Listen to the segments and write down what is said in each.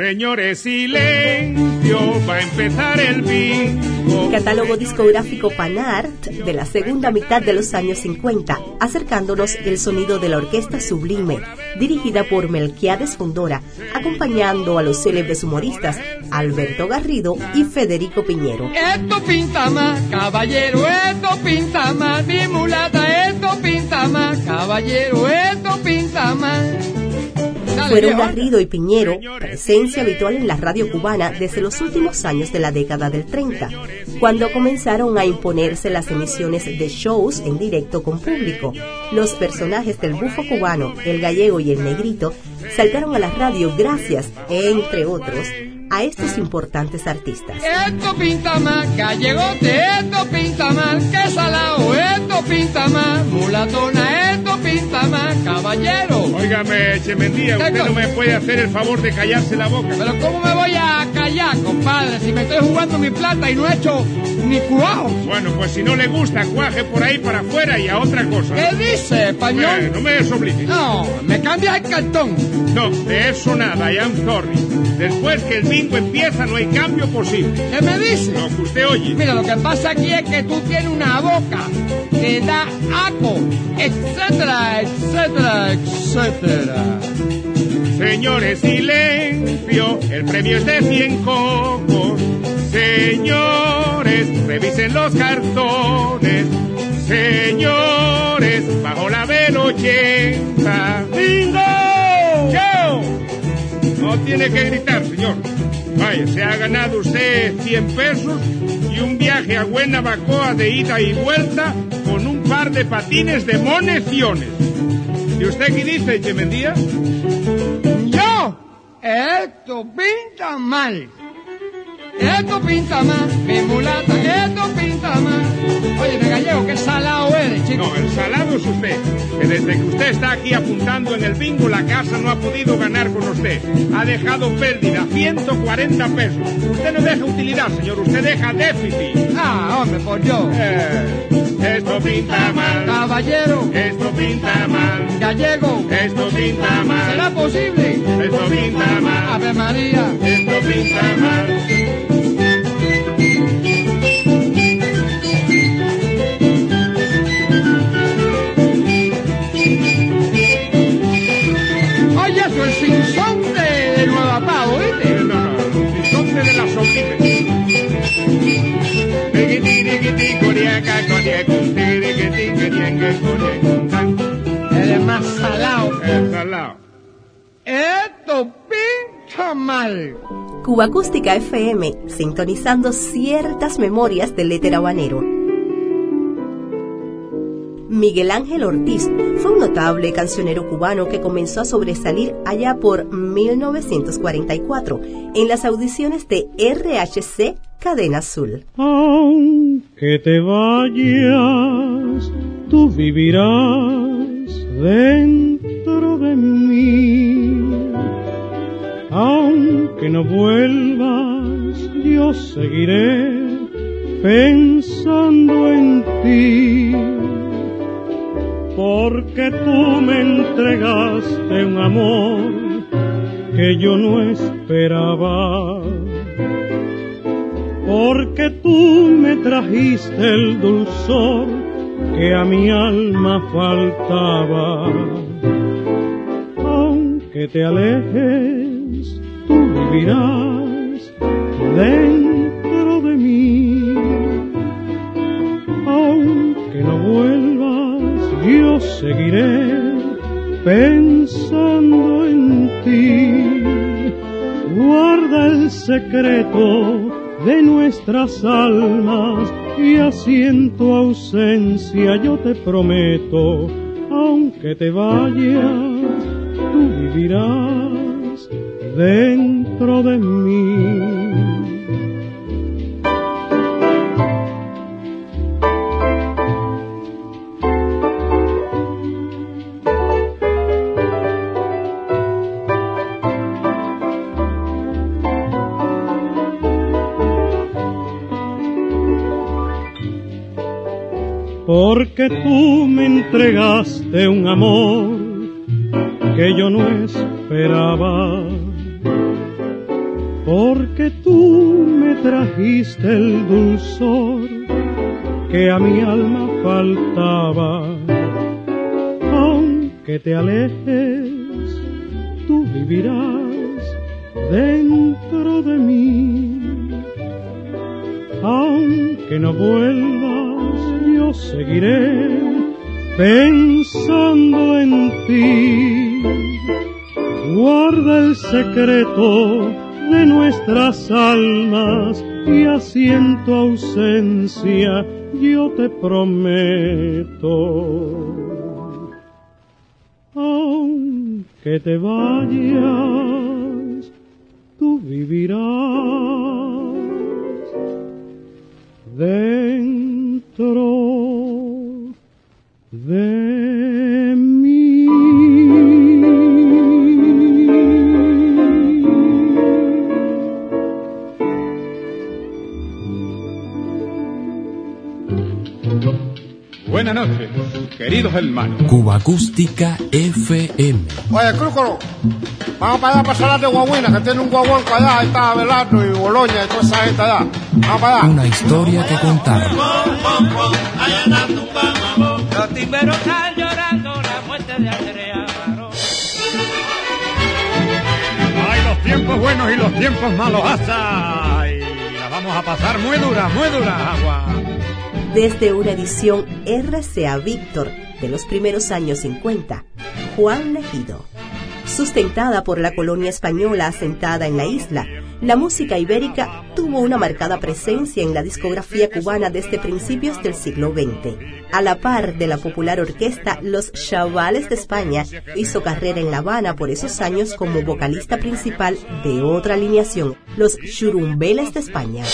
Señores, silencio, va a empezar el bingo. Catálogo discográfico Panart de la segunda mitad de los años 50, acercándonos el sonido de la orquesta Sublime, dirigida por Melquiades Fundora, acompañando a los célebres humoristas Alberto Garrido y Federico Piñero. Esto pinta más, caballero, esto pinta más, mi mulata, esto pinta más, caballero, esto pinta más. Fueron Garrido y Piñero, presencia habitual en la radio cubana desde los últimos años de la década del 30, cuando comenzaron a imponerse las emisiones de shows en directo con público. Los personajes del bufo cubano, el gallego y el negrito saltaron a la radio gracias, entre otros, a estos importantes artistas. Esto pinta más, gallegote, esto pinta más, que salao, esto pinta más, mulatona, esto pinta más, caballero. Óigame, Chemendía, usted no me puede hacer el favor de callarse la boca. Pero ¿cómo me voy a compadre, si me estoy jugando mi plata y no he hecho ni cuajo? Bueno, pues si no le gusta, cuaje por ahí para afuera y a otra cosa. ¿Qué dice, español? Eh, no me desobligue. No, me cambia el cartón. No, de eso nada, I am sorry. Después que el bingo empieza no hay cambio posible. ¿Qué me dice? Lo que usted oye. Mira, lo que pasa aquí es que tú tienes una boca que da aco, etcétera, etcétera, etcétera. Señores, silencio, el premio es de 100 cocos. Señores, revisen los cartones. Señores, bajo la del 80. ¡Bingo! ¡Yo! No tiene que gritar, señor. Vaya, se ha ganado usted 100 pesos y un viaje a Buenabacoa de ida y vuelta con un par de patines de moneciones. ¿Y usted qué dice, Chemendía? Esto pinta mal. Esto pinta mal, mi mulata, esto pinta mal. Oye, me gallego, qué salado eres, chico. No, el salado es usted. Que desde que usted está aquí apuntando en el bingo, la casa no ha podido ganar con usted. Ha dejado pérdida, 140 pesos. Usted no deja utilidad, señor, usted deja déficit. Ah, hombre, por yo. Eh, esto pinta mal. Caballero, Esto pinta mal. gallego, Esto pinta mal. ¿será posible? María. Esto pinta mal. Cuba Acústica FM, sintonizando ciertas memorias del éter habanero. Miguel Ángel Ortiz fue un notable cancionero cubano que comenzó a sobresalir allá por 1944 en las audiciones de RHC Cadena Azul. Aunque te vayas, tú vivirás dentro de mí. Aunque no vuelvas, yo seguiré pensando en ti. Porque tú me entregaste un amor que yo no esperaba porque tú me trajiste el dulzor que a mi alma faltaba. Aunque te alejes, vivirás dentro de mí. Aunque no vuelvas, yo seguiré pensando en ti. Guarda el secreto de nuestras almas y así en tu ausencia yo te prometo, aunque te vayas, tú vivirás dentro de mí. porque tú me entregaste un amor que yo no esperaba porque tú me trajiste el dulzor que a mi alma faltaba, aunque te alejes, tú vivirás dentro de mí, aunque no vuelvas, yo seguiré pensando en ti. Guarda el secreto de nuestras almas y así en tu ausencia yo te prometo. Aunque te vayas, tú vivirás dentro queridos hermanos. Cuba Acústica FM. Oye, Crúcolo, vamos para allá para Salar de Guaguina, que tiene un guaguanco allá, ahí está Abelardo y Boloña y toda esa gente allá. Vamos para allá. Una historia que contar. Los timberos están llorando la muerte de Andrea Barón. Ay, los tiempos buenos y los tiempos malos. ¡Hasta! Y la vamos a pasar muy dura, muy dura, agua. Desde una edición RCA Víctor de los primeros años 50, Juan Legido. Sustentada por la colonia española asentada en la isla, la música ibérica tuvo una marcada presencia en la discografía cubana desde principios del siglo XX. A la par de la popular orquesta Los Chavales de España, hizo carrera en La Habana por esos años como vocalista principal de otra alineación, Los Churumbeles de España.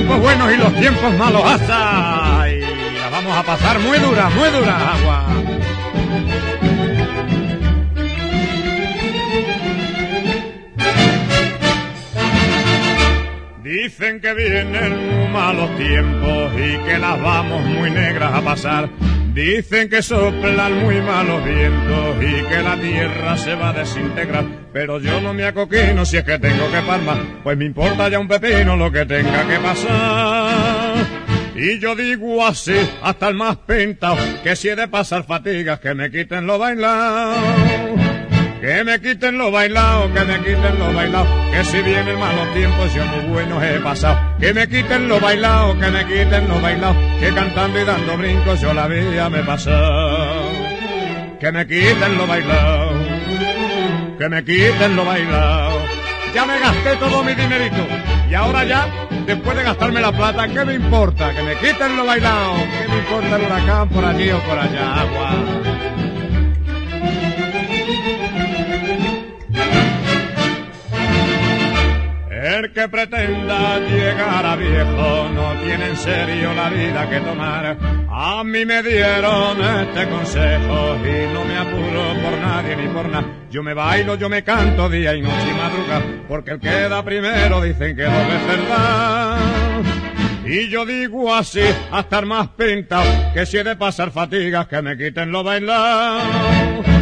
Tiempos buenos y los tiempos malos. ¡Hasta! Y la vamos a pasar muy dura, muy dura, agua. Dicen que vienen malos tiempos y que las vamos muy negras a pasar. Dicen que soplan muy malos vientos y que la tierra se va a desintegrar. Pero yo no me acoquino si es que tengo que palmar, pues me importa ya un pepino lo que tenga que pasar. Y yo digo así, hasta el más pintado, que si he de pasar fatigas, que me quiten lo bailado. Que me quiten lo bailado, que me quiten lo bailado, que si vienen malos tiempos yo muy buenos he pasado. Que me quiten lo bailado, que me quiten lo bailado, que cantando y dando brincos yo la vida me he pasado. Que me quiten lo bailado, que me quiten lo bailado. Ya me gasté todo mi dinerito y ahora ya, después de gastarme la plata, ¿qué me importa? Que me quiten lo bailado, ¿qué me importa el huracán por allí o por allá? Agua. Que pretenda llegar a viejo no tiene en serio la vida que tomar. A mí me dieron este consejo y no me apuro por nadie ni por nada. Yo me bailo, yo me canto día y noche y madruga, porque el que da primero dicen que no es verdad. Y yo digo así, a estar más pintado, que si he de pasar fatigas, que me quiten lo bailado.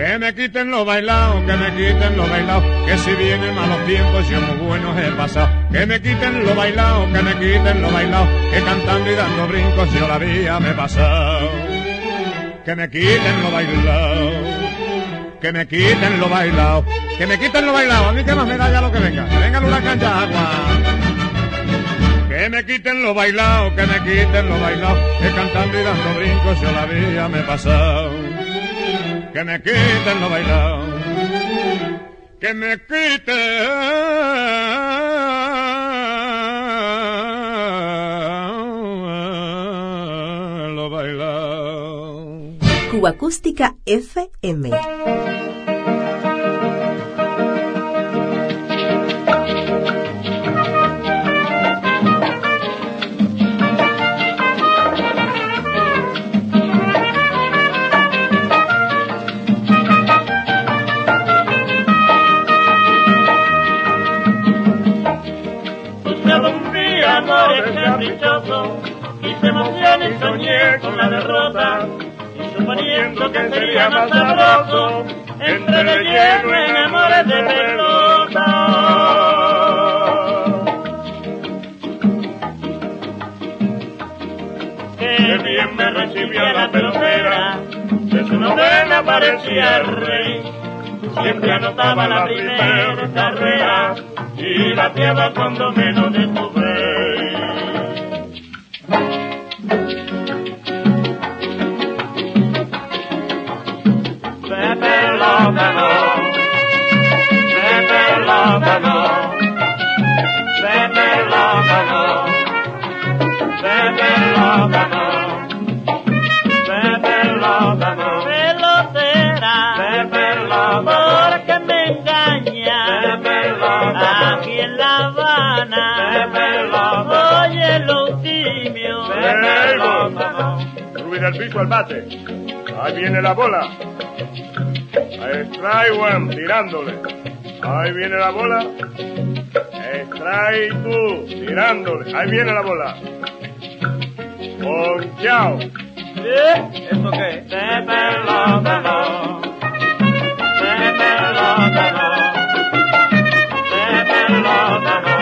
Que me quiten lo bailado, que me quiten lo bailado, que si vienen malos tiempos yo muy buenos he pasado. Que me quiten lo bailado, que me quiten lo bailado, que cantando y dando brincos yo la vida me he pasado. Que me quiten lo bailado, que me quiten lo bailado, que me quiten lo bailado, a mí que más me da ya lo que venga, que venga huracán ya agua. Que me quiten lo bailado, que me quiten lo bailado, que cantando y dando brincos yo la vida me he pasado que me quiten lo bailado, que me quiten lo bailado. Cuba Acústica FM. Se emociona y soñé con la derrota y suponiendo que sería más sabroso entre de lleno en amores de pelota. Qué bien me recibía la pelotera, de su novena parecía el rey. Siempre anotaba la primera carrera y la tierra cuando menos de Pelotera, porque me engaña, ganó, aquí en La Habana, oye piso al bate. Ahí viene la bola. Strike one, tirándole. Ahí viene la bola. Strike two, tirándole. Ahí viene la bola. Ponchao. ¿Eh? ¿Eso qué? Pepe lo ganó. Pepe lo ganó. Pepe lo ganó.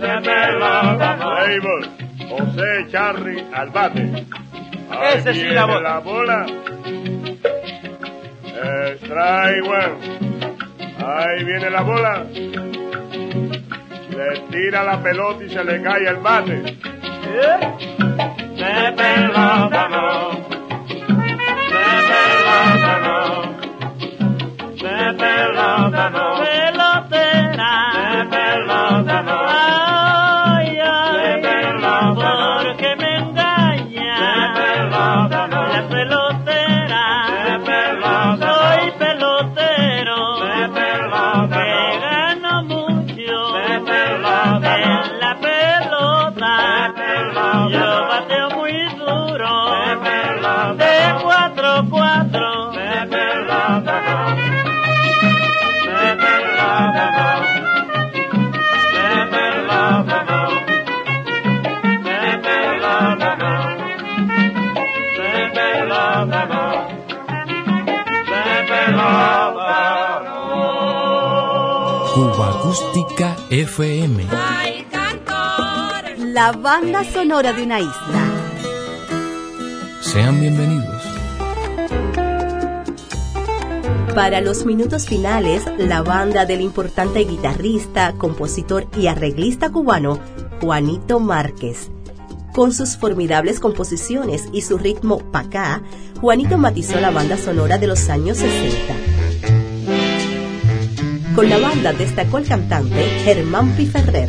Pepe lo ganó. Label. José Charry al bate. Ese sí viene la bola. la bola. Strike one. Ahí viene la bola. Le tira la pelota y se le cae el bate. ¿Eh? Pepe Cuba Acústica FM. La banda sonora de una isla. Sean bienvenidos. Para los minutos finales, la banda del importante guitarrista, compositor y arreglista cubano Juanito Márquez. Con sus formidables composiciones y su ritmo pacá, Juanito matizó la banda sonora de los años 60. Con la banda destacó el cantante Germán Piferrer.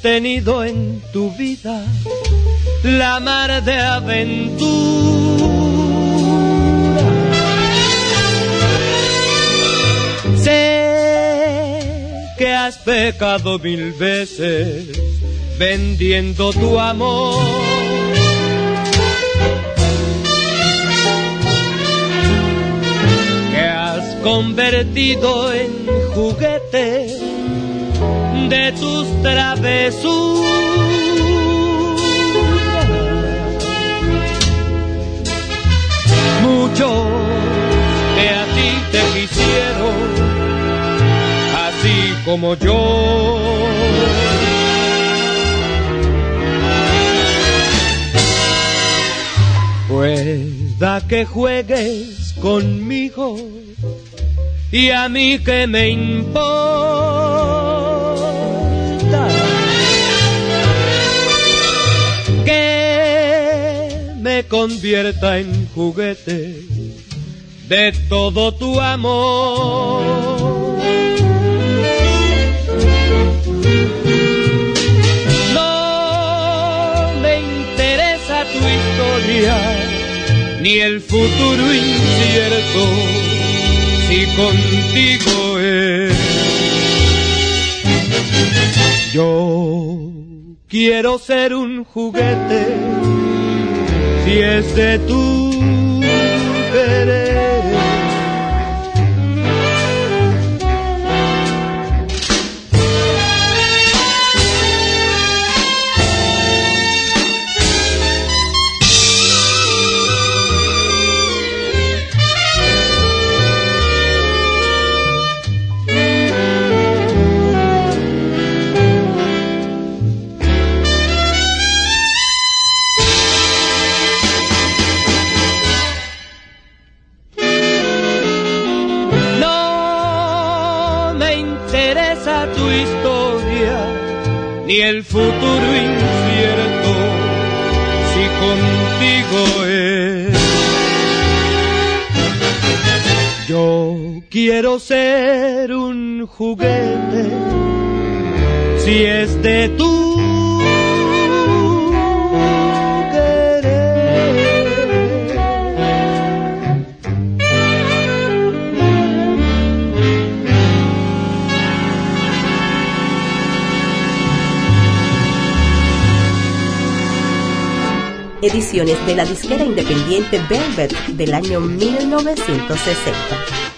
Tenido en tu vida la mar de aventura. Sé que has pecado mil veces vendiendo tu amor. Que has convertido en juguete de tus travesuras. Muchos que a ti te quisieron, así como yo. Pueda que juegues conmigo y a mí que me importa convierta en juguete de todo tu amor. No me interesa tu historia ni el futuro incierto si contigo es. Yo quiero ser un juguete si es de tu ni el futuro incierto, si contigo es. Yo quiero ser un juguete, si es de tu Ediciones de la disquera independiente Velvet del año 1960.